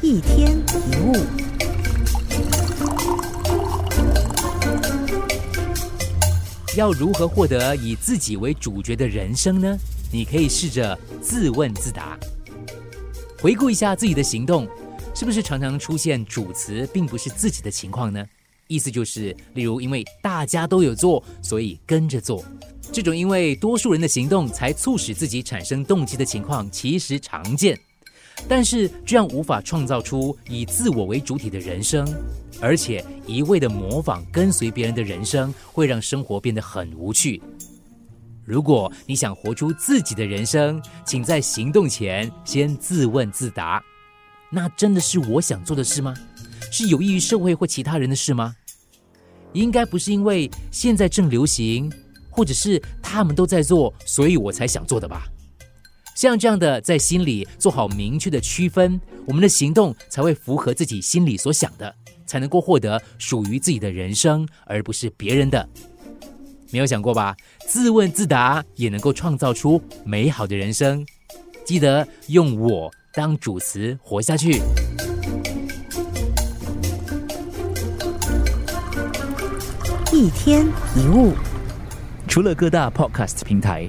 一天一物。要如何获得以自己为主角的人生呢？你可以试着自问自答，回顾一下自己的行动，是不是常常出现主词并不是自己的情况呢？意思就是，例如因为大家都有做，所以跟着做。这种因为多数人的行动才促使自己产生动机的情况，其实常见。但是这样无法创造出以自我为主体的人生，而且一味的模仿跟随别人的人生，会让生活变得很无趣。如果你想活出自己的人生，请在行动前先自问自答：那真的是我想做的事吗？是有益于社会或其他人的事吗？应该不是因为现在正流行，或者是他们都在做，所以我才想做的吧？像这样的，在心里做好明确的区分，我们的行动才会符合自己心里所想的，才能够获得属于自己的人生，而不是别人的。没有想过吧？自问自答也能够创造出美好的人生。记得用我当主词活下去。一天一物，除了各大 Podcast 平台。